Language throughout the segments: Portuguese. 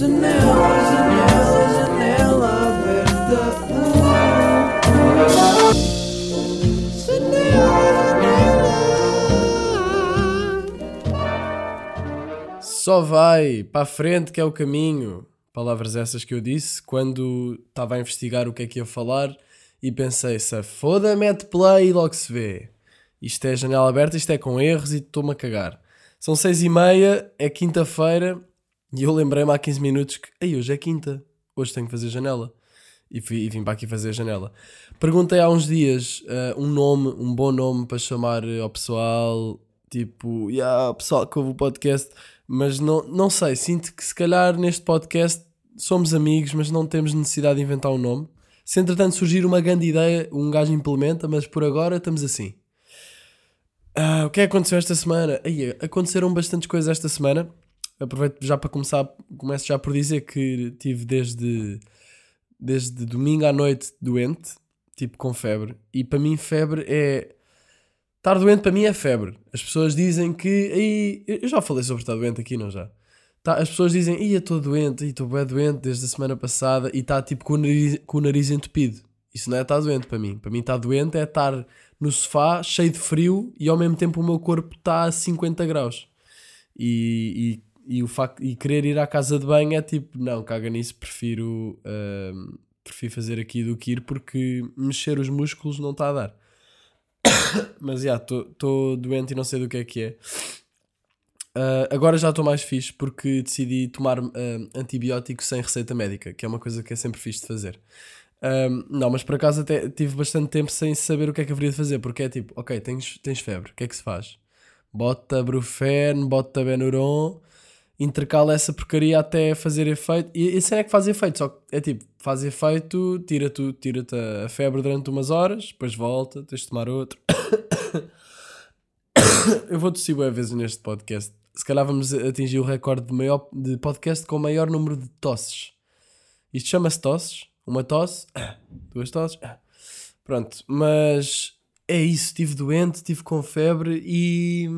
Janela, janela, janela aberta. Janela. Só vai para a frente que é o caminho. Palavras essas que eu disse quando estava a investigar o que é que ia falar e pensei: se foda, mete play e logo se vê. Isto é janela aberta, isto é com erros e estou-me a cagar. São seis e meia, é quinta-feira e eu lembrei-me há 15 minutos que Ei, hoje é quinta, hoje tenho que fazer janela. E, fui, e vim para aqui fazer janela. Perguntei há uns dias uh, um nome, um bom nome para chamar ao pessoal, tipo, yeah, pessoal que ouve o podcast, mas não, não sei, sinto que se calhar neste podcast somos amigos, mas não temos necessidade de inventar um nome. Se entretanto surgir uma grande ideia, um gajo implementa, mas por agora estamos assim. Uh, o que é que aconteceu esta semana? Aí, aconteceram bastantes coisas esta semana. Aproveito já para começar, começo já por dizer que tive desde, desde domingo à noite doente, tipo com febre. E para mim, febre é. Estar doente para mim é febre. As pessoas dizem que. Aí, eu já falei sobre estar doente aqui, não já? Tá, as pessoas dizem, ia estou doente, estou bem doente desde a semana passada e está tipo com o, nariz, com o nariz entupido. Isso não é estar doente para mim. Para mim, estar doente é estar no sofá, cheio de frio e ao mesmo tempo o meu corpo está a 50 graus. E, e, e, o facto, e querer ir à casa de banho é tipo, não, caga nisso, prefiro, uh, prefiro fazer aqui do que ir porque mexer os músculos não está a dar. Mas já, estou doente e não sei do que é que é. Uh, agora já estou mais fixe porque decidi tomar uh, antibiótico sem receita médica, que é uma coisa que é sempre fixe de fazer. Um, não, mas por acaso até tive bastante tempo sem saber o que é que haveria de fazer, porque é tipo, ok, tens, tens febre, o que é que se faz? Bota Brufen, bota Benuron, intercala essa porcaria até fazer efeito. E a é que faz efeito, só que é tipo, faz efeito, tira-te tira a febre durante umas horas, depois volta, tens de tomar outro. Eu vou tossir boas vezes neste podcast se calhar vamos atingir o recorde de, maior, de podcast com o maior número de tosses. Isto chama-se tosses. Uma tosse, duas tosses. Pronto, mas é isso. Estive doente, estive com febre e,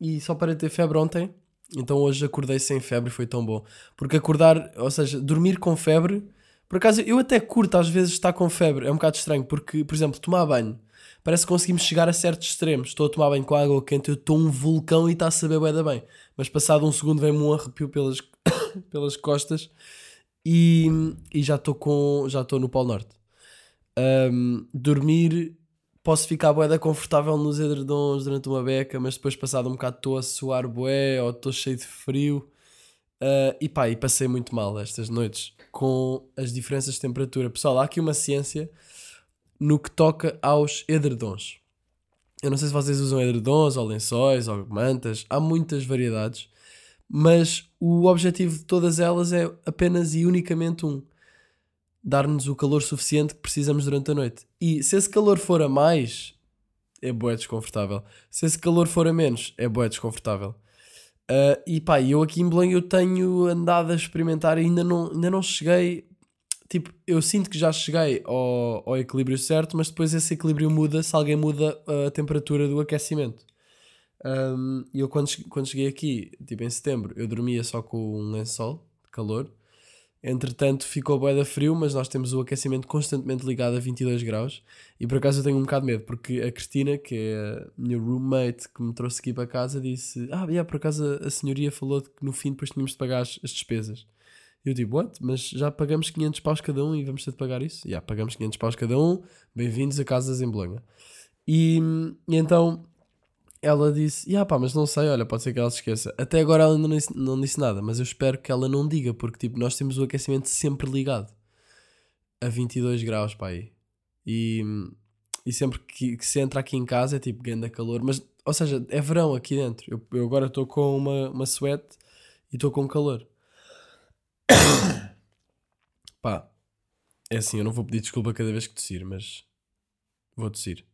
e só para ter febre ontem. Então hoje acordei sem febre foi tão bom. Porque acordar, ou seja, dormir com febre. Por acaso eu até curto às vezes estar com febre. É um bocado estranho porque, por exemplo, tomar banho parece que conseguimos chegar a certos extremos. Estou a tomar banho com água quente, eu estou um vulcão e está a saber bem da bem. Mas passado um segundo vem-me um arrepio pelas, pelas costas e, e já estou com já estou no Polo Norte. Um, dormir posso ficar boeda confortável nos edredons durante uma beca, mas depois passado um bocado estou a suar boé ou estou cheio de frio. Uh, e pá, e passei muito mal estas noites com as diferenças de temperatura. Pessoal, há aqui uma ciência no que toca aos edredons. Eu não sei se vocês usam edredons ou lençóis ou mantas, há muitas variedades, mas o objetivo de todas elas é apenas e unicamente um: dar-nos o calor suficiente que precisamos durante a noite. E se esse calor for a mais, é boé desconfortável. Se esse calor for a menos, é boé desconfortável. Uh, e pá, eu aqui em Belém eu tenho andado a experimentar e ainda não, ainda não cheguei tipo, eu sinto que já cheguei ao, ao equilíbrio certo, mas depois esse equilíbrio muda se alguém muda a temperatura do aquecimento. Um, e eu quando, quando cheguei aqui, tipo em setembro, eu dormia só com um lençol de calor. Entretanto, ficou bué da frio, mas nós temos o aquecimento constantemente ligado a 22 graus. E por acaso eu tenho um bocado de medo, porque a Cristina, que é a minha roommate que me trouxe aqui para casa, disse: Ah, yeah, por acaso a, senhoria falou que no fim depois tínhamos de pagar as, as despesas. Eu digo, what? Mas já pagamos 500 paus cada um e vamos ter de pagar isso? Já, yeah, pagamos 500 paus cada um, bem-vindos a Casas em Bolonha. E, e então ela disse, yeah, pá, mas não sei, olha, pode ser que ela se esqueça. Até agora ela ainda não disse, nada, mas eu espero que ela não diga, porque tipo, nós temos o aquecimento sempre ligado a 22 graus, pá, aí. E, e sempre que, que se entra aqui em casa é tipo grande calor, mas, ou seja, é verão aqui dentro. Eu, eu agora estou com uma, uma sweat e estou com calor. Pá, é assim, eu não vou pedir desculpa cada vez que tossir, mas vou tossir.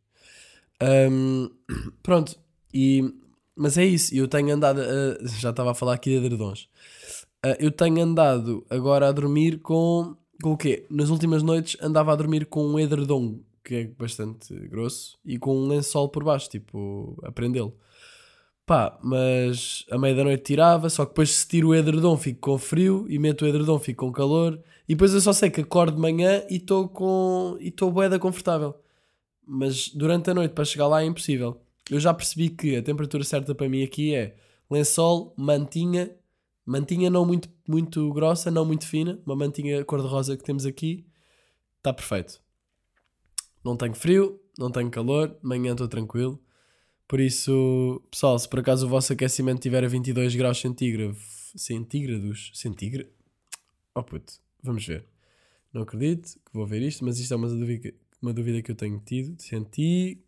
Um, pronto, e, mas é isso, eu tenho andado, a, já estava a falar aqui de edredons. Uh, eu tenho andado agora a dormir com, com o quê? Nas últimas noites andava a dormir com um edredom, que é bastante grosso, e com um lençol por baixo, tipo, a prendê-lo. Pá, mas a meia da noite tirava, só que depois se tiro o edredom fico com frio e meto o edredom fico com calor. E depois eu só sei que acordo de manhã e estou com. e estou boeda confortável. Mas durante a noite para chegar lá é impossível. Eu já percebi que a temperatura certa para mim aqui é lençol, mantinha, mantinha não muito, muito grossa, não muito fina, uma mantinha cor-de-rosa que temos aqui, está perfeito. Não tenho frio, não tenho calor, de manhã estou tranquilo. Por isso, pessoal, se por acaso o vosso aquecimento tiver a 22 graus centígrados, centígrados, centígrados, oh puto, vamos ver. Não acredito que vou ver isto, mas isto é uma dúvida, uma dúvida que eu tenho tido. Centi...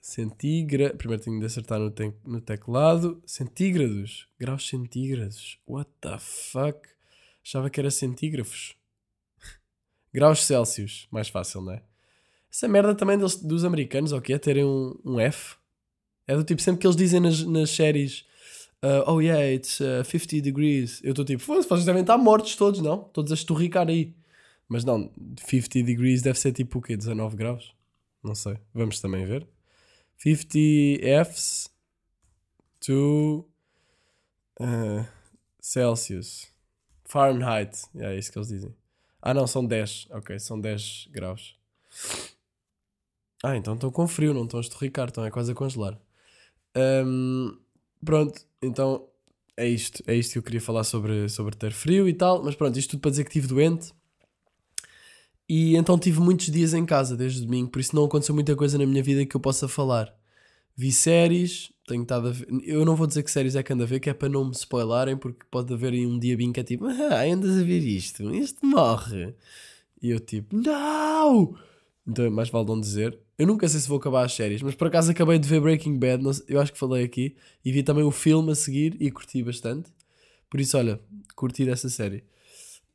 Centigra... Primeiro tenho de acertar no, te... no teclado. Centígrados. Graus centígrados. What the fuck? Achava que era centígrafos. Graus Celsius. Mais fácil, não é? Essa merda também dos, dos americanos, ok? É terem um, um F. É do tipo, sempre que eles dizem nas, nas séries uh, Oh yeah, it's uh, 50 degrees. Eu estou tipo, vocês devem estar mortos todos, não? Todos a esturricar aí. Mas não, 50 degrees deve ser tipo o quê? 19 graus? Não sei. Vamos também ver. 50 Fs to uh, Celsius. Fahrenheit. É isso que eles dizem. Ah, não, são 10. Ok, são 10 graus. Ah, então estão com frio, não estão a estorricar, estão é quase a congelar. Hum, pronto, então é isto. É isto que eu queria falar sobre, sobre ter frio e tal. Mas pronto, isto tudo para dizer que estive doente. E então tive muitos dias em casa desde domingo, por isso não aconteceu muita coisa na minha vida que eu possa falar. Vi séries, tenho estado a ver. Eu não vou dizer que séries é que ando a ver, que é para não me spoilarem, porque pode haver aí um dia bem que é tipo, ah, andas a ver isto, isto morre. E eu tipo, não! Então mais vale não dizer. Eu nunca sei se vou acabar as séries, mas por acaso acabei de ver Breaking Bad, eu acho que falei aqui, e vi também o filme a seguir e curti bastante. Por isso, olha, curti dessa série.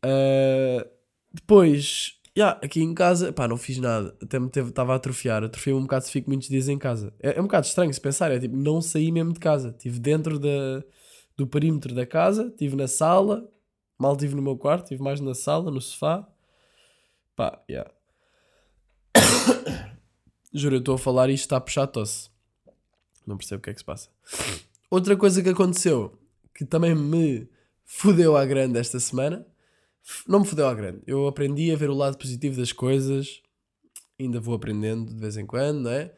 Ah, depois, yeah, aqui em casa, pá, não fiz nada. Até me estava a atrofiar. Atrofiei-me um bocado se fico muitos dias em casa. É, é um bocado estranho se pensar, é tipo, não saí mesmo de casa. Estive dentro da, do perímetro da casa, estive na sala, mal estive no meu quarto, estive mais na sala, no sofá. Pá, yeah. Juro, eu estou a falar e isto está a puxar tosse. Não percebo o que é que se passa. Outra coisa que aconteceu, que também me fudeu à grande esta semana, não me fudeu à grande. Eu aprendi a ver o lado positivo das coisas, ainda vou aprendendo de vez em quando, não é?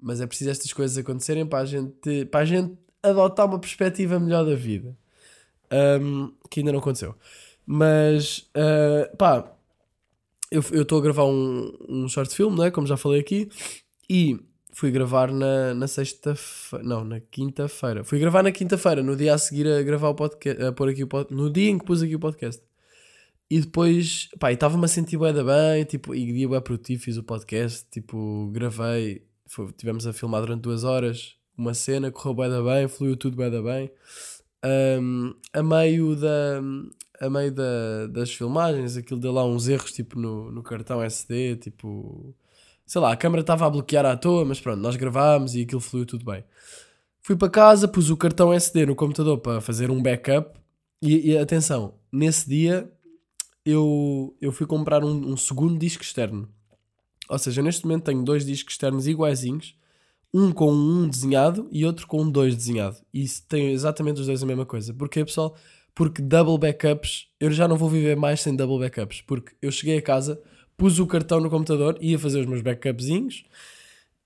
Mas é preciso estas coisas acontecerem para a gente, para a gente adotar uma perspectiva melhor da vida. Ahm, que ainda não aconteceu. Mas, ah, pá, eu estou a gravar um, um short film, não é? Como já falei aqui, e fui gravar na, na sexta-feira, não, na quinta-feira. Fui gravar na quinta-feira, no dia a seguir a gravar o podcast, a pôr aqui o pod, no dia em que pus aqui o podcast. E depois, pá, estava-me a sentir bué da bem, tipo, e dia bué produtivo, fiz o podcast, tipo, gravei, foi, tivemos a filmar durante duas horas, uma cena, correu bué da bem, fluiu tudo bué da bem. Ahm, a meio da a meio da, das filmagens, aquilo deu lá uns erros tipo no, no cartão SD, tipo sei lá, a câmera estava a bloquear à toa, mas pronto, nós gravámos e aquilo fluiu tudo bem. Fui para casa, pus o cartão SD no computador para fazer um backup e, e atenção, nesse dia eu, eu fui comprar um, um segundo disco externo. Ou seja, neste momento tenho dois discos externos iguaizinhos, um com um desenhado e outro com dois desenhado. E tem exatamente os dois a mesma coisa. Porquê, pessoal? Porque double backups, eu já não vou viver mais sem double backups. Porque eu cheguei a casa, pus o cartão no computador, ia fazer os meus backupzinhos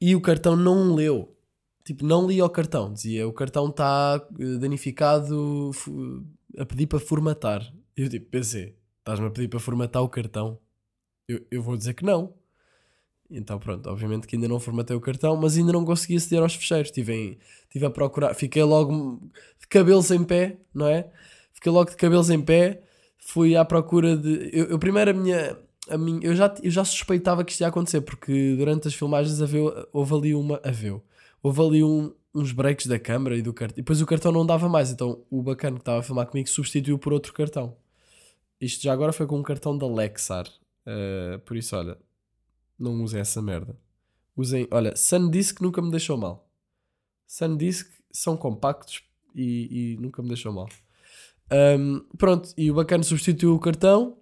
e o cartão não leu. Tipo, não lia o cartão. Dizia, o cartão está eh, danificado a pedir para formatar. Eu tipo, pensei, estás-me a pedir para formatar o cartão? Eu, eu vou dizer que não. Então pronto, obviamente que ainda não formatei o cartão, mas ainda não consegui aceder aos fecheiros. Estive, a procurar, fiquei logo de cabelos em pé, não é? Fiquei logo de cabelos em pé, fui à procura de. Eu, eu primeiro a minha. A minha eu, já, eu já suspeitava que isto ia acontecer, porque durante as filmagens havia, houve ali uma. Haveu, houve ali um- uns breaks da câmara e do cartão. E depois o cartão não dava mais, então o bacana que estava a filmar comigo substituiu por outro cartão. Isto já agora foi com um cartão da Lexar. Uh, por isso, olha, não usem essa merda. Usem, olha, SanDisk nunca me deixou mal. SanDisk são compactos e, e nunca me deixou mal. Um, pronto, e o bacana substituiu o cartão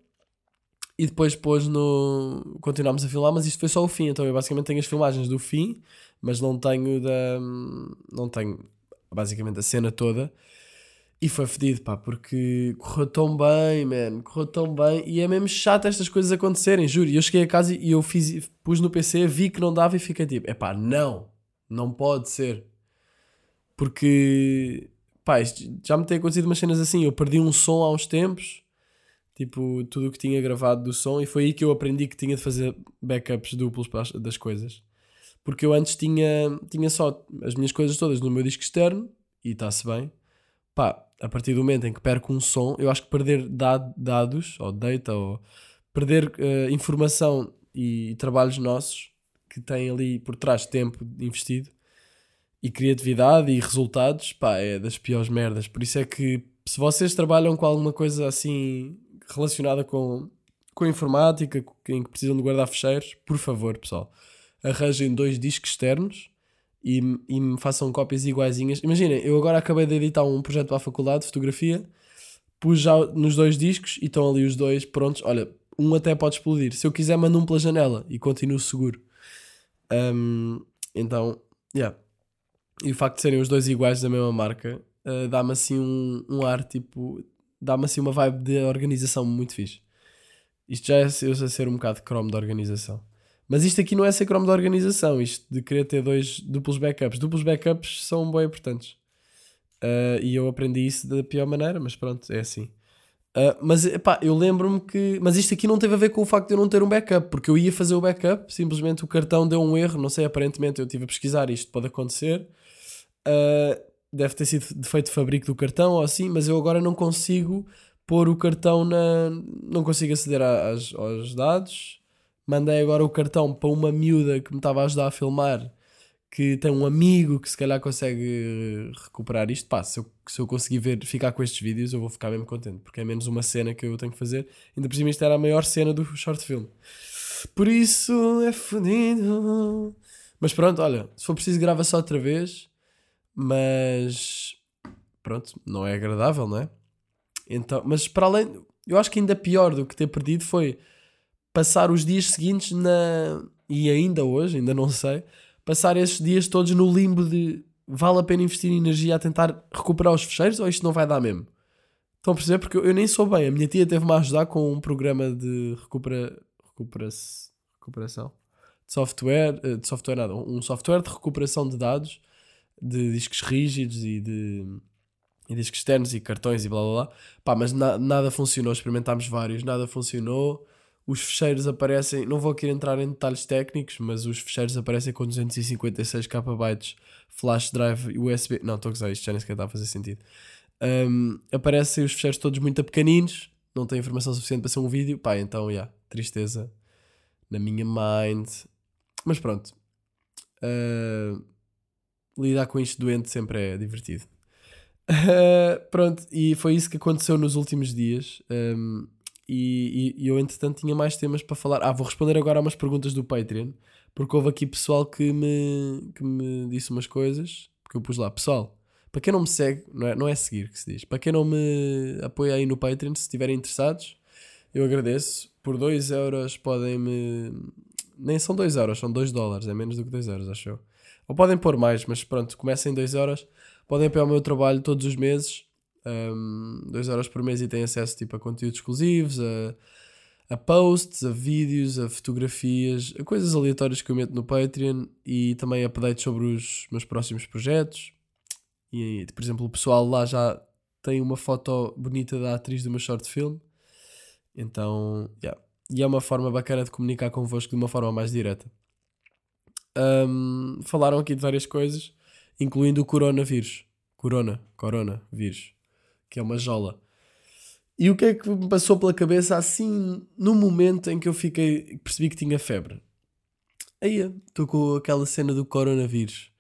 E depois pôs no. Continuámos a filmar, mas isto foi só o fim. Então eu basicamente tenho as filmagens do fim, mas não tenho da. Não tenho basicamente a cena toda. E foi fedido, pá, porque correu tão bem, man, correu tão bem. E é mesmo chato estas coisas acontecerem, juro. E eu cheguei a casa e eu fiz, pus no PC, vi que não dava e fiquei tipo, é pá, não, não pode ser. Porque, pá, já me tem acontecido umas cenas assim. Eu perdi um som há uns tempos, tipo, tudo o que tinha gravado do som, e foi aí que eu aprendi que tinha de fazer backups duplos das coisas. Porque eu antes tinha, tinha só as minhas coisas todas no meu disco externo, e está-se bem pá, a partir do momento em que perco um som, eu acho que perder dad- dados, ou data, ou perder eh, informação e trabalhos nossos que têm ali por trás tempo investido e criatividade e resultados, pá, é das piores merdas. Por isso é que se vocês trabalham com alguma coisa assim relacionada com, com informática, em que precisam de guardar fecheiros, por favor, pessoal, arranjem dois discos externos e, e me façam cópias iguaizinhas. Imaginem, eu agora acabei de editar um projeto para a faculdade de fotografia, pus já nos dois discos e estão ali os dois prontos. Olha, um até pode explodir. Se eu quiser, mando um pela janela e continuo seguro. Hum, então, yeah. E o facto de serem os dois iguais da mesma marca uh, dá-me assim um, um ar tipo. dá-me assim uma vibe de organização muito fixe. Isto já é eu sei ser um bocado cromo de organização. Mas isto aqui não é ser cromo de organização, isto de querer ter dois duplos backups. Duplos backups são bem importantes. Uh, e eu aprendi isso da pior maneira, mas pronto, é assim. Uh, mas epá, eu lembro-me que. Mas isto aqui não teve a ver com o facto de eu não ter um backup, porque eu ia fazer o backup, simplesmente o cartão deu um erro, não sei, aparentemente eu estive a pesquisar, isto pode acontecer. Uh, deve ter sido defeito de fabrico do cartão ou assim, mas eu agora não consigo pôr o cartão na. Não consigo aceder às, aos dados. Mandei agora o cartão para uma miúda que me estava a ajudar a filmar, que tem um amigo que se calhar consegue recuperar isto. Pá, se eu, se eu conseguir ver, ficar com estes vídeos, eu vou ficar mesmo contente, porque é menos uma cena que eu tenho que fazer. Ainda por cima, isto era a maior cena do short film. Por isso é fodido. Mas pronto, olha, se for preciso, grava só outra vez. Mas pronto, não é agradável, não é? Então, mas para além, eu acho que ainda pior do que ter perdido foi passar os dias seguintes na. E ainda hoje, ainda não sei, passar esses dias todos no limbo de vale a pena investir energia a tentar recuperar os fecheiros ou isto não vai dar mesmo? Estão a perceber? Porque eu, nem sou bem. A minha tia teve-me a ajudar com um programa de recupera, recupera, recuperação de software, eh, de software nada, um software de recuperação de dados de discos rígidos e de e discos externos e cartões e blá blá blá. Pá, mas na- nada funcionou. Experimentámos vários, nada funcionou. Os fecheiros aparecem, não vou aqui entrar em detalhes técnicos, mas os fecheiros aparecem com 256 KB flash drive USB. Não, estou a gozar, isto já nem sequer está a fazer sentido. Um, aparecem os fecheiros todos muito pequeninos, não tem informação suficiente para ser um vídeo. Pá, então, já, tristeza na minha mind. Mas pronto. Uh, lidar com isto doente sempre é divertido. Uh, pronto, e foi isso que aconteceu nos últimos dias. Um, e, e- e eu, entretanto, tinha mais temas para falar. Ah, vou responder agora a umas perguntas do Patreon, porque houve aqui pessoal que me, que me disse umas coisas. Porque eu pus lá, pessoal, para quem não me segue, não é, não é seguir que se diz, para quem não me apoia aí no Patreon, se estiverem interessados, eu agradeço. Por 2 euros podem me. Nem são 2 euros, são 2 dólares, é menos do que 2 euros, acho eu. Ou podem pôr mais, mas pronto, comecem em 2 euros. Podem apoiar o meu trabalho todos os meses. 2 euros por mês e têm acesso tipo, a conteúdos exclusivos, a, a posts, a vídeos, a fotografias, a coisas aleatórias que eu meto no Patreon e também updates sobre os meus próximos projetos. E, por exemplo, o pessoal lá já tem uma foto bonita da atriz do meu short film. Então, yeah. E é uma forma bacana de comunicar convosco de uma forma mais direta. Um, falaram aqui de várias coisas, incluindo o coronavírus. Corona, coronavírus, que é uma jola. E o que é que me passou pela cabeça assim no momento em que eu fiquei, percebi que tinha febre? Aí, estou com aquela cena do coronavírus.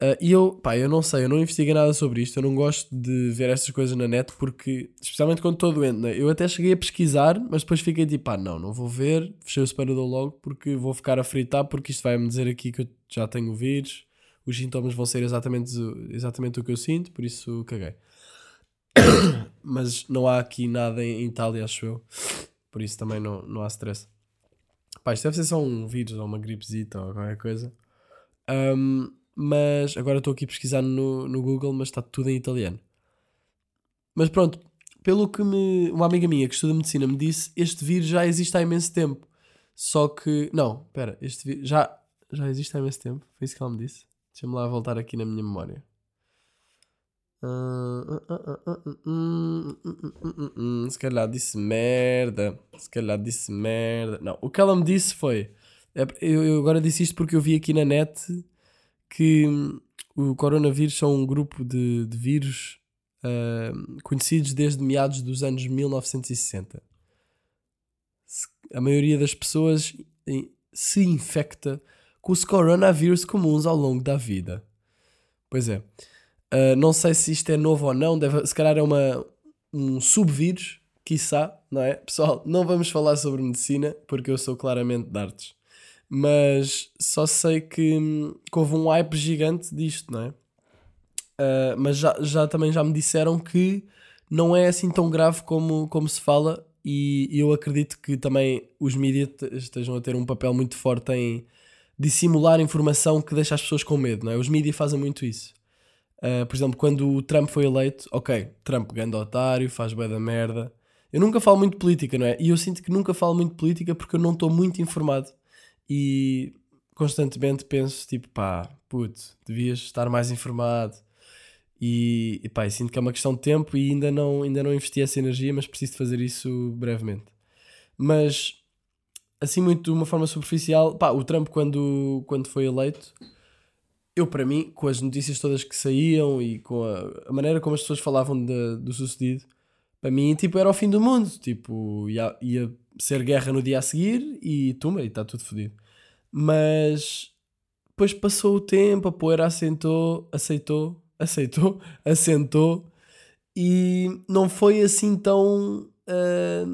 Ah, e eu, pá, eu não sei, eu não investiguei nada sobre isto, eu não gosto de ver essas coisas na net porque, especialmente quando estou doente, né? eu até cheguei a pesquisar, mas depois fiquei tipo, pá, não, não vou ver, fechei o separador logo porque vou ficar a fritar porque isto vai-me dizer aqui que eu já tenho vírus, os sintomas vão ser exatamente, exatamente o que eu sinto, por isso caguei. mas não há aqui nada em, Itália, acho eu. Por isso também não, não há stress. Pá, isto deve ser só um vírus ou uma gripezita ou qualquer coisa. Um, mas agora estou aqui a pesquisar no, no Google, mas está tudo em italiano. Mas pronto, pelo que me, uma amiga minha que estuda medicina me disse, este vírus já existe há imenso tempo. Só que, não, espera, este vírus já, já existe há imenso tempo. Foi isso que ela me disse. Deixa-me lá voltar aqui na minha memória. Ah, ah, ah, ah, ah, hum, hum, hum, hum, hum. Se calhar disse merda. Se calhar disse merda. Não, o que ela me disse foi. é- Eu, agora disse isto porque eu vi aqui na net que hum, o coronavírus são um grupo de, de vírus ah, conhecidos desde meados dos anos 1960. Se- A maioria das pessoas se infecta com os coronavírus comuns ao longo da vida. Pois é. Uh, não sei se isto é novo ou não, deve, se calhar é uma, um subvírus, quiçá, não é? Pessoal, não vamos falar sobre medicina, porque eu sou claramente de artes. Mas só sei que, hum, que houve um hype gigante disto, não é? Uh, mas já, já também já me disseram que não é assim tão grave como, como se fala, e eu acredito que também os mídias te- estejam a ter um papel muito forte em dissimular informação que deixa as pessoas com medo, não é? Os mídias fazem muito isso. Uh, por exemplo, quando o Trump foi eleito, ok, Trump grande otário, faz bué da merda. Eu nunca falo muito de política, não é? E eu sinto que nunca falo muito de política porque eu não estou muito informado e constantemente penso, tipo, pá, puto, devias estar mais informado. E, e pá, eu sinto que é uma questão de tempo e ainda não, ainda não investi essa energia, mas preciso de fazer isso brevemente. Mas, assim, muito de uma forma superficial, pá, o Trump, quando, quando foi eleito, eu, para mim, com as notícias todas que saíam e com a, a maneira como as pessoas falavam da- do sucedido, para mim, tipo, era o fim do mundo. Tipo, ia, ia ser guerra no dia a seguir e tuma, e está tudo fodido. Mas depois passou o tempo, a poeira assentou, aceitou, aceitou, assentou e não foi assim tão ah,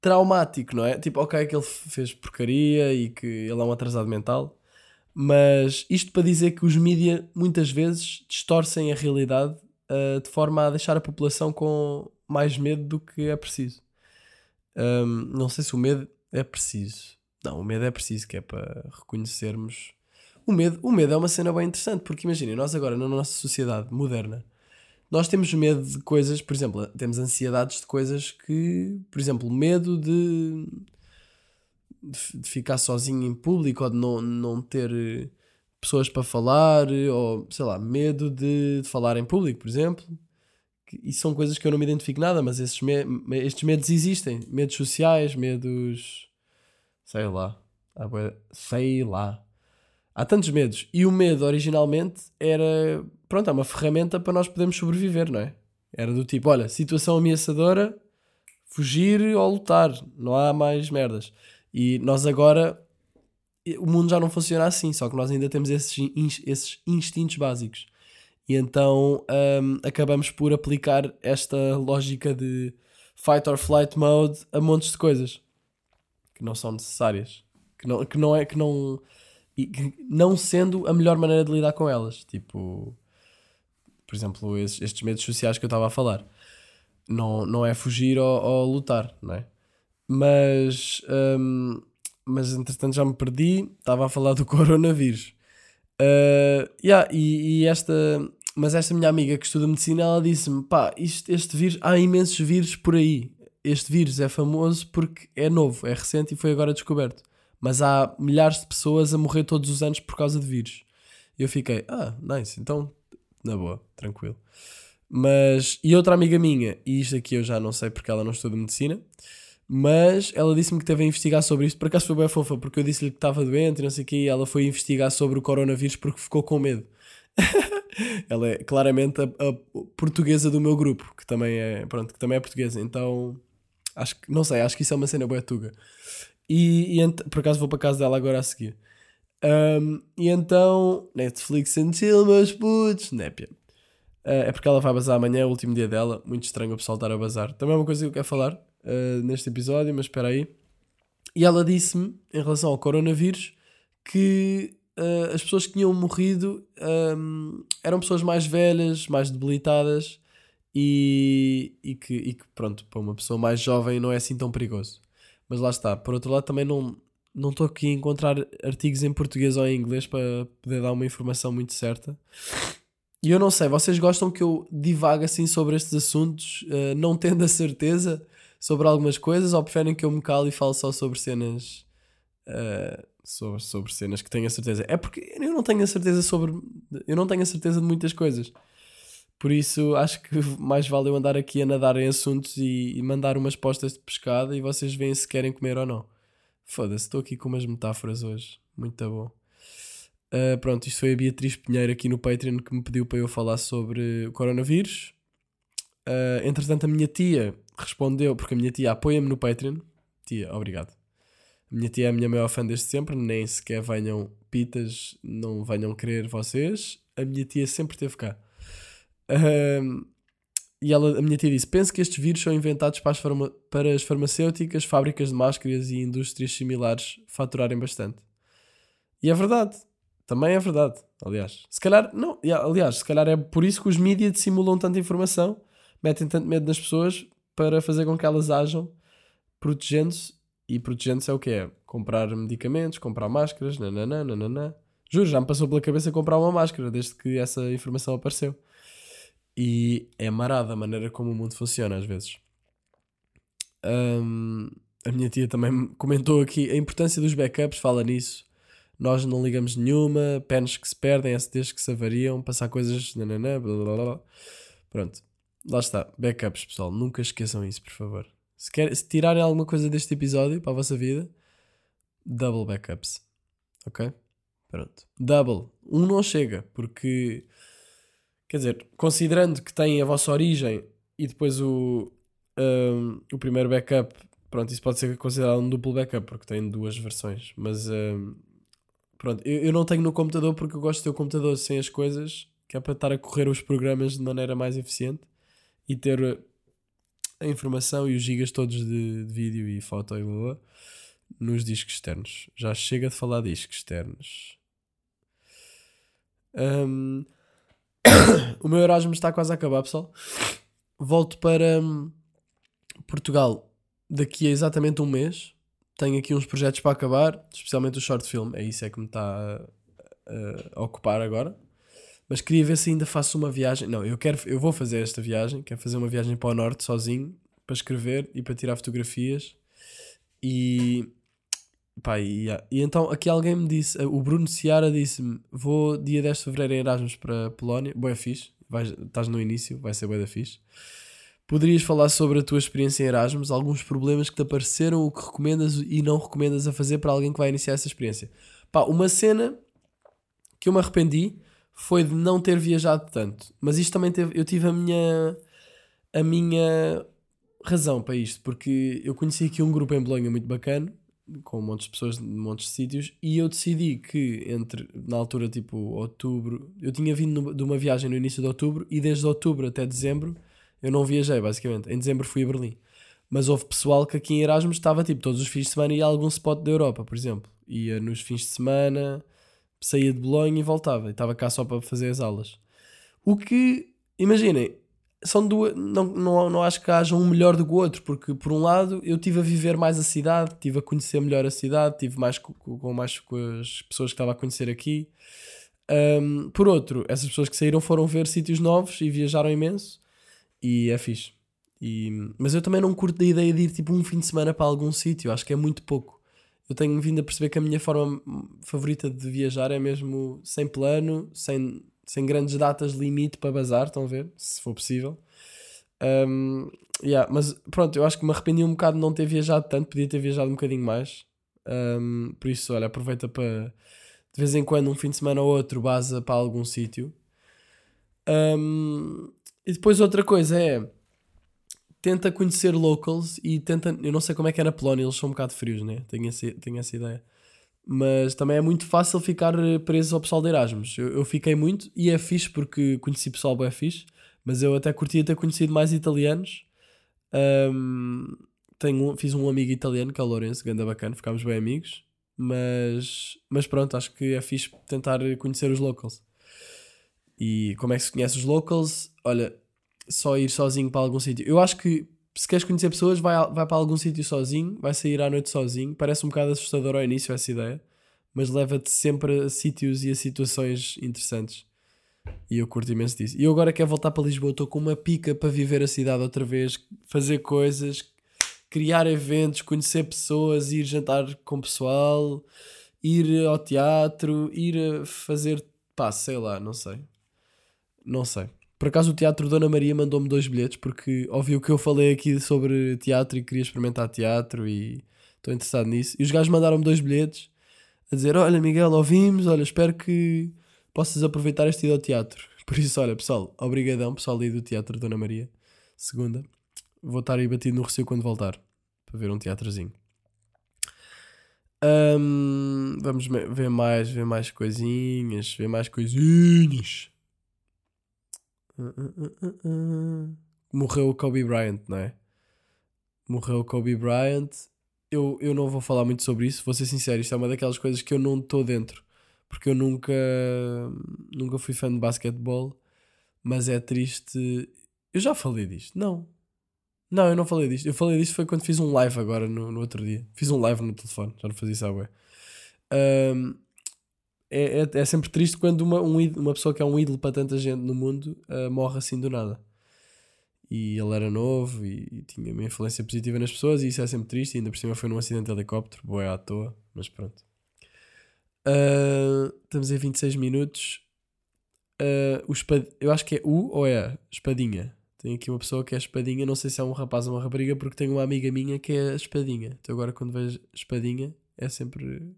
traumático, não é? Tipo, ok, que ele fez porcaria e que ele é um atrasado mental. Mas isto para dizer que os mídia muitas vezes distorcem a realidade uh, de forma a deixar a população com mais medo do que é preciso. Um, não sei se o medo é preciso. Não, o medo é preciso, que é para reconhecermos. O medo, o medo é uma cena bem interessante, porque imaginem, nós agora na nossa sociedade moderna, nós temos medo de coisas, por exemplo, temos ansiedades de coisas que, por exemplo, medo de de, de ficar sozinho em público ou de não, não ter eh, pessoas para falar eh, ou sei lá, medo de, de falar em público, por exemplo. E são coisas que eu não me identifico nada, mas esses me- estes medos existem. Medos sociais, medos. sei lá. Sei lá. Há tantos medos. E o medo originalmente era. Pronto, é uma ferramenta para nós podermos sobreviver, não é? Era do tipo: olha, situação ameaçadora, fugir ou lutar. Não há mais merdas. E nós agora. O mundo já não funciona assim, só que nós ainda temos esses, esses instintos básicos. E então hum, acabamos por aplicar esta lógica de fight or flight mode a montes de coisas que não são necessárias. Que não, que não é. Que não, e que não sendo a melhor maneira de lidar com elas. Tipo, por exemplo, esses- estes medos sociais que eu estava a falar. Não, não é fugir ou, ou lutar, não é? Mas, hum, mas entretanto já me perdi. Estava a falar do coronavírus. Uh, yeah, e, e esta, mas esta minha amiga que estuda medicina, ela disse-me: pá, isto, este vírus, há imensos vírus por aí. Este vírus é famoso porque é novo, é recente e foi agora descoberto. Mas há milhares de pessoas a morrer todos os anos por causa de vírus. E eu fiquei: ah, nice, então, na boa, tranquilo. Mas, e outra amiga minha, e isto aqui eu já não sei porque ela não estuda medicina, mas ela disse-me que teve a investigar sobre isto. Por acaso foi bem fofa, porque eu disse-lhe que estava doente e não sei o quê, e ela foi investigar sobre o coronavírus porque ficou com medo. ela é claramente a, a portuguesa do meu grupo, que também é, pronto, que também é portuguesa. Então, acho que, não sei, acho que isso é uma cena boa tuga. E, por acaso vou para casa dela agora a seguir. Um, e então, Netflix and chill, meus putos, népia. Uh, é porque ela vai bazar amanhã, é o último dia dela. Muito estranho o pessoal estar a bazar. Também é uma coisa que eu quero falar uh, neste episódio, mas espera aí. E ela disse-me, em relação ao coronavírus, que uh, as pessoas que tinham morrido um, eram pessoas mais velhas, mais debilitadas e, e, que, e que, pronto, para uma pessoa mais jovem não é assim tão perigoso. Mas lá está. Por outro lado, também não não estou aqui a encontrar artigos em português ou em inglês para poder dar uma informação muito certa. E eu não sei, vocês gostam que eu divague assim sobre estes assuntos, uh, não tendo a certeza sobre algumas coisas, ou preferem que eu me cale e fale só sobre cenas. Uh, sobre, sobre cenas que tenho a certeza? É porque eu não tenho a certeza sobre. Eu não tenho a certeza de muitas coisas. Por isso acho que mais vale eu andar aqui a nadar em assuntos e, e mandar umas postas de pescada e vocês veem se querem comer ou não. Foda-se, estou aqui com umas metáforas hoje. Muito bom. Uh, pronto, isto foi a Beatriz Pinheiro aqui no Patreon que me pediu para eu falar sobre o coronavírus. Uh, entretanto, a minha tia respondeu, porque a minha tia apoia-me no Patreon. Tia, obrigado. A minha tia é a minha maior fã desde sempre, nem sequer venham pitas, não venham querer vocês. A minha tia sempre esteve cá. Uh, e ela, a minha tia disse: Penso que estes vírus são inventados para as, farma, para as farmacêuticas, fábricas de máscaras e indústrias similares faturarem bastante. E é verdade. Também é verdade. Aliás, se calhar, não, aliás, se calhar é por isso que os mídias dissimulam tanta informação, metem tanto medo nas pessoas para fazer com que elas ajam protegendo-se. E protegendo-se é o que é? Comprar medicamentos, comprar máscaras, nananã, nananã. Juro, já me passou pela cabeça comprar uma máscara desde que essa informação apareceu. E é marada a maneira como o mundo funciona às vezes. Um, a minha tia também comentou aqui a importância dos backups, fala nisso. Nós não ligamos nenhuma, pens que se perdem, SDs que se avariam, passar coisas. Nananã, blá, blá, blá. Pronto, lá está. Backups, pessoal. Nunca esqueçam isso, por favor. Se, quer, se tirarem alguma coisa deste episódio para a vossa vida, double backups. Ok? Pronto. Double. Um não chega, porque Quer dizer, considerando que tem a vossa origem e depois o, um, o primeiro backup, pronto, isso pode ser considerado um duplo backup, porque tem duas versões. Mas um, pronto, eu, eu não tenho no computador porque eu gosto de ter o computador sem as coisas, que é para estar a correr os programas de maneira mais eficiente e ter a informação e os gigas todos de, de vídeo e foto e blá, nos discos externos. Já chega de falar de discos externos. Um, o meu Erasmus está quase a acabar, pessoal. Volto para hum, Portugal daqui a exatamente um mês. Tenho aqui uns projetos para acabar, especialmente o short film. É isso é que me está a, a ocupar agora. Mas queria ver se ainda faço uma viagem. Não, eu quero, eu vou fazer esta viagem. Quero fazer uma viagem para o norte sozinho para escrever e para tirar fotografias. E Pá, e, e, então aqui alguém me disse, o Bruno Ciara disse-me: Vou dia 10 de fevereiro em Erasmus para a Polónia. Boa fixe, vais, estás no início, vai ser boa fixe. Poderias falar sobre a tua experiência em Erasmus, alguns problemas que te apareceram, o que recomendas e não recomendas a fazer para alguém que vai iniciar essa experiência? Pá, uma cena que eu me arrependi foi de não ter viajado tanto, mas isto também teve, eu tive a minha a minha razão para isto, porque eu conheci aqui um grupo em Bolonha muito bacana com um monte de pessoas de montes de sítios e eu decidi que entre na altura tipo outubro eu tinha vindo de uma viagem no início de outubro e desde outubro até dezembro eu não viajei basicamente. Em dezembro fui a Berlim. Mas houve pessoal que aqui em Erasmus estava tipo todos os fins de semana ia a algum spot da Europa por exemplo. Ia nos fins de semana saía de Bolonha e voltava e estava cá só para fazer as aulas o que imaginem são duas. Não, não, não acho que haja um melhor do que o outro, porque por um lado eu tive a viver mais a tive tive a conhecer melhor a cidade, tive mais com, com mais com as pessoas que estava a conhecer aqui. Um, por outro, essas pessoas que saíram foram ver sítios novos e viajaram imenso e é fixe. E, mas eu também não curto da ideia de ir tipo um fim de semana para algum sítio, acho que é muito pouco. Eu tenho vindo a perceber que a minha forma favorita de viajar é mesmo sem plano, sem sem grandes datas limite para bazar, estão a ver? Se for possível. Um, yeah, mas pronto, eu acho que me arrependi um bocado de não ter viajado tanto, podia ter viajado um bocadinho mais. Um, por isso, olha, aproveita para de vez em quando, um fim de semana ou outro, baza para algum sítio. Um, e depois outra coisa é tenta conhecer locals e tenta. Eu não sei como é que é na Polónia, eles são um bocado frios, né? Tenho, esse, tenho essa ideia mas também é muito fácil ficar eh, preso ao pessoal de Erasmus. Eu, eu fiquei muito e é fixe porque conheci pessoal bem fixe, mas eu até curtia ter conhecido mais italianos. Um, tenho, fiz um amigo italiano que é o Lourenço, ganda bacana, ficámos bem amigos. Mas, mas pronto, acho que é fixe tentar conhecer os locals. E como é que se conhece os locals? Olha, só ir sozinho para algum sítio. Eu acho que se queres conhecer pessoas, vai, vai para algum sítio sozinho, vai sair à noite sozinho. Parece um bocado assustador ao início essa ideia, mas leva-te sempre a sítios e a situações interessantes. E eu curto imenso disso. E eu agora quero voltar para Lisboa, estou com uma pica para viver a cidade outra vez, fazer coisas, criar eventos, conhecer pessoas, ir jantar com pessoal, ir ao teatro, ir fazer, pá, sei lá, não sei. Não sei. Por acaso o Teatro Dona Maria mandou-me dois bilhetes porque ouviu que eu falei aqui sobre teatro e queria experimentar teatro e estou interessado nisso. E os gajos mandaram-me dois bilhetes a dizer: Olha, Miguel, ouvimos, olha, espero que possas aproveitar este ida ao teatro. Por isso, olha, pessoal, obrigadão, pessoal aí do Teatro Dona Maria, segunda. Vou estar aí batido no Recio quando voltar para ver um teatrozinho. Ahm, vamos ver mais, ver mais coisinhas, ver mais coisinhas. Ah, ah, ah, ah, ah. Morreu o Kobe Bryant, não é? Morreu o Kobe Bryant. Eu, eu não vou falar muito sobre isso, vou ser sincero, isto é uma daquelas coisas que eu não estou dentro. Porque eu nunca, nunca fui fã de basquetebol, mas é triste. Eu já falei disto? Não. Não, eu não falei disto. Eu falei disto foi quando fiz um live agora no, no outro dia. Fiz um live no telefone, já não fazia isso há bué. É, é, é sempre triste quando uma, um uma pessoa que é um ídolo para tanta gente no mundo ah, morre assim do nada. E ele era novo e, e tinha uma influência positiva nas pessoas, e isso é sempre triste. E ainda por cima foi num acidente de helicóptero, boé à toa, mas pronto. Ah, estamos em 26 minutos. Ah, o espad... Eu acho que é U ou é? Espadinha. Tem aqui uma pessoa que é espadinha, não sei se é um rapaz ou uma rapariga, porque tenho uma amiga minha que é espadinha. Então agora quando vejo espadinha, é sempre.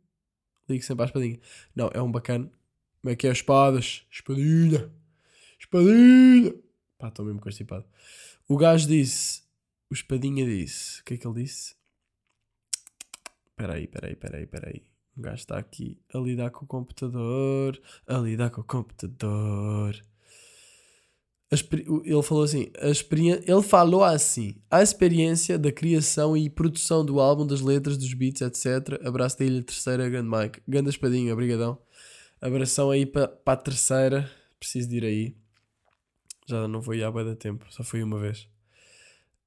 Ligo sempre à espadinha. Não, é um bacana. Como é que é? Espadas. Espadinha. Espadinha. Pá, estou mesmo constipado. O gajo disse. O espadinha disse. O que é que ele disse? Espera aí, espera aí, espera aí, espera aí. O gajo está aqui a lidar com o computador. A lidar com o computador. Ele falou assim, a ele falou assim, a experiência da criação e produção do álbum, das letras, dos beats, etc. Abraço da Ilha Terceira, grande Mike. Ganda espadinha, obrigadão. Abração aí para a terceira. Preciso de ir aí. Já não vou ir há bué de tempo, só fui uma vez.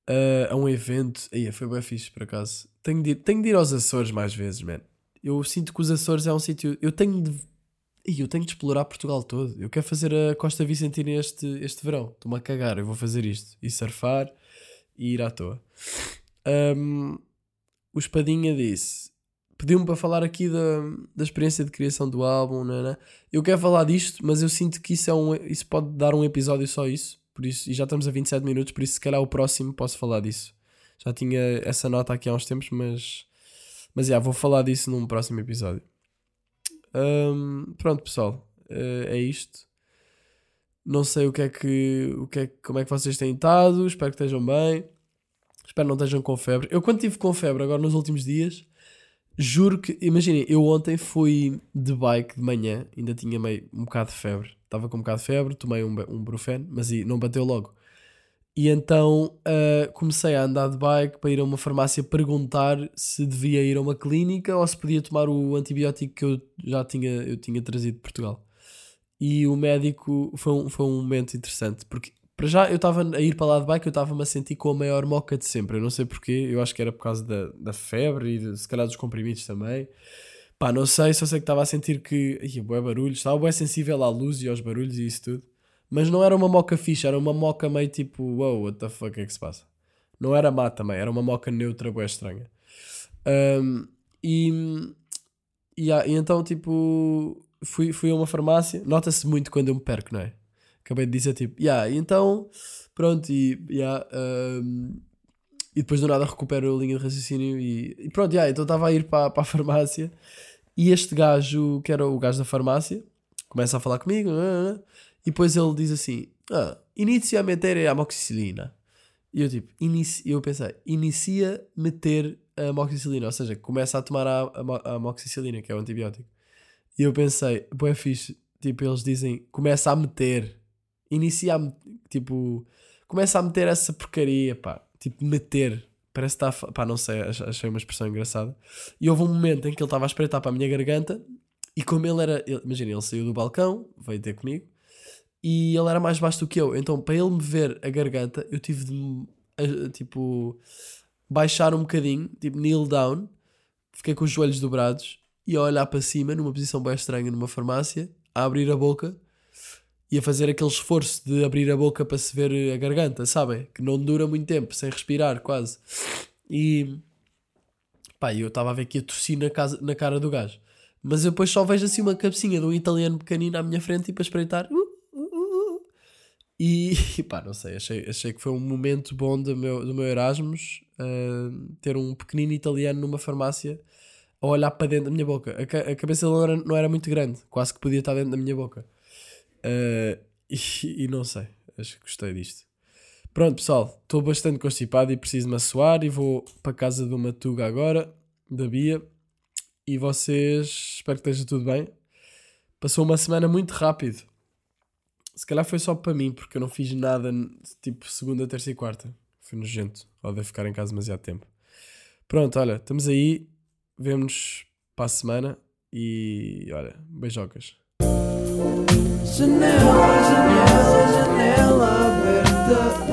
Ah, a um evento. Aí, foi bem fixe, por acaso. Tenho de, ir, tenho de ir aos Açores mais vezes, man. Eu sinto que os Açores é um sítio... Eu tenho de Ih, eu tenho de explorar Portugal todo. Eu quero fazer a Costa Vicentina este, este verão. Estou-me a cagar, eu vou fazer isto. E surfar e ir à toa. Ahm, o Espadinha disse: pediu-me para falar aqui da, da experiência de criação do álbum. Né, Eu quero falar disto, mas eu sinto que isso, é um, isso pode dar um episódio só isso. Por isso, e já estamos a 27 minutos, por isso, se calhar, o próximo posso falar disso. Já tinha essa nota aqui há uns tempos, mas, mas já, vou falar disso num próximo episódio. Hum, pronto, pessoal, eh, é isto. Não sei o que é que, o que é, como é que vocês têm estado. Espero que estejam bem. Espero não estejam com febre. Eu, quando estive com febre, agora nos últimos dias, juro que, imaginem, eu ontem fui de bike de manhã, ainda tinha meio um bocado de febre. Estava com um bocado de febre, tomei um, um Brufen, mas não bateu logo. E então ah, comecei a andar de bike para ir a uma farmácia perguntar se devia ir a uma clínica ou se podia tomar o antibiótico que eu já tinha, eu tinha trazido de Portugal. E o médico foi um, foi um momento interessante, porque para já eu estava a ir para lá de bike, eu estava-me a sentir com a maior moca de sempre. Eu não sei porquê, eu acho que era por causa da, da febre e de- se calhar dos comprimidos também. Pá, não sei, só sei que estava a sentir que. Ia, bué barulhos, estava bué sensível à luz e aos barulhos e isso tudo. Mas não era uma moca fixa, era uma moca meio tipo, wow, what the fuck é que se passa? Não era má também, era uma moca neutra, bué estranha. Ahm, e, e, ah, e então, tipo, fui, fui a uma farmácia. Nota-se muito quando eu me perco, não é? Acabei de dizer, tipo, yeah, então, pronto, e, yeah, ahm, e depois do nada recupero a linha de raciocínio. E, e pronto, yeah, então estava a ir para, para a farmácia. E este gajo, que era o gajo da farmácia, começa a falar comigo, e depois ele diz assim: ah, inicia a meter a amoxicilina. E eu tipo, inici, eu pensei, inicia meter a amoxicilina, ou seja, começa a tomar a, a, mo- a amoxicilina, que é o antibiótico. E eu pensei, boé fixe, tipo, eles dizem, começa a meter, inicia a, tipo, começa a meter essa porcaria, pá, tipo, meter. Parece que está, pá, não sei, ach- achei uma expressão engraçada. E houve um momento em que ele estava a espreitar para a minha garganta e como ele era, imagina, ele saiu do balcão, veio ter comigo e ele era mais baixo do que eu. Então, para ele me ver a garganta, eu tive de a- tipo, baixar um bocadinho, tipo, kneel down, fiquei com os joelhos dobrados e a olhar para cima, numa posição bem estranha, numa farmácia, a abrir a boca e a fazer aquele esforço de abrir a boca para se ver a garganta, sabem? Que não dura muito tempo, sem respirar, quase. E pá, eu estava a ver que ia tossir na, casa, na cara do gajo. Mas eu depois só vejo assim uma cabecinha de um italiano pequenino à minha frente, tipo a espreitar. Uh. E pá, não sei, achei, achei que foi um momento bom do meu, do meu Erasmus uh, ter um pequenino italiano numa farmácia a olhar para dentro da minha boca. A, a cabeça dele não era, não era muito grande, quase que podia estar dentro da minha boca. Uh, e, e não sei, acho que gostei disto. Pronto, pessoal, estou bastante constipado e preciso me assoar e vou para casa de uma tuga agora, da Bia. E vocês, espero que esteja tudo bem. Passou uma semana muito rápido. Se calhar foi só para mim, porque eu não fiz nada tipo segunda, terça e quarta. Foi nojento. Ou deve ficar em casa demasiado tempo. Pronto, olha, estamos aí. Vemo-nos para a semana. E olha, beijocas. Janela, janela, janela aberta.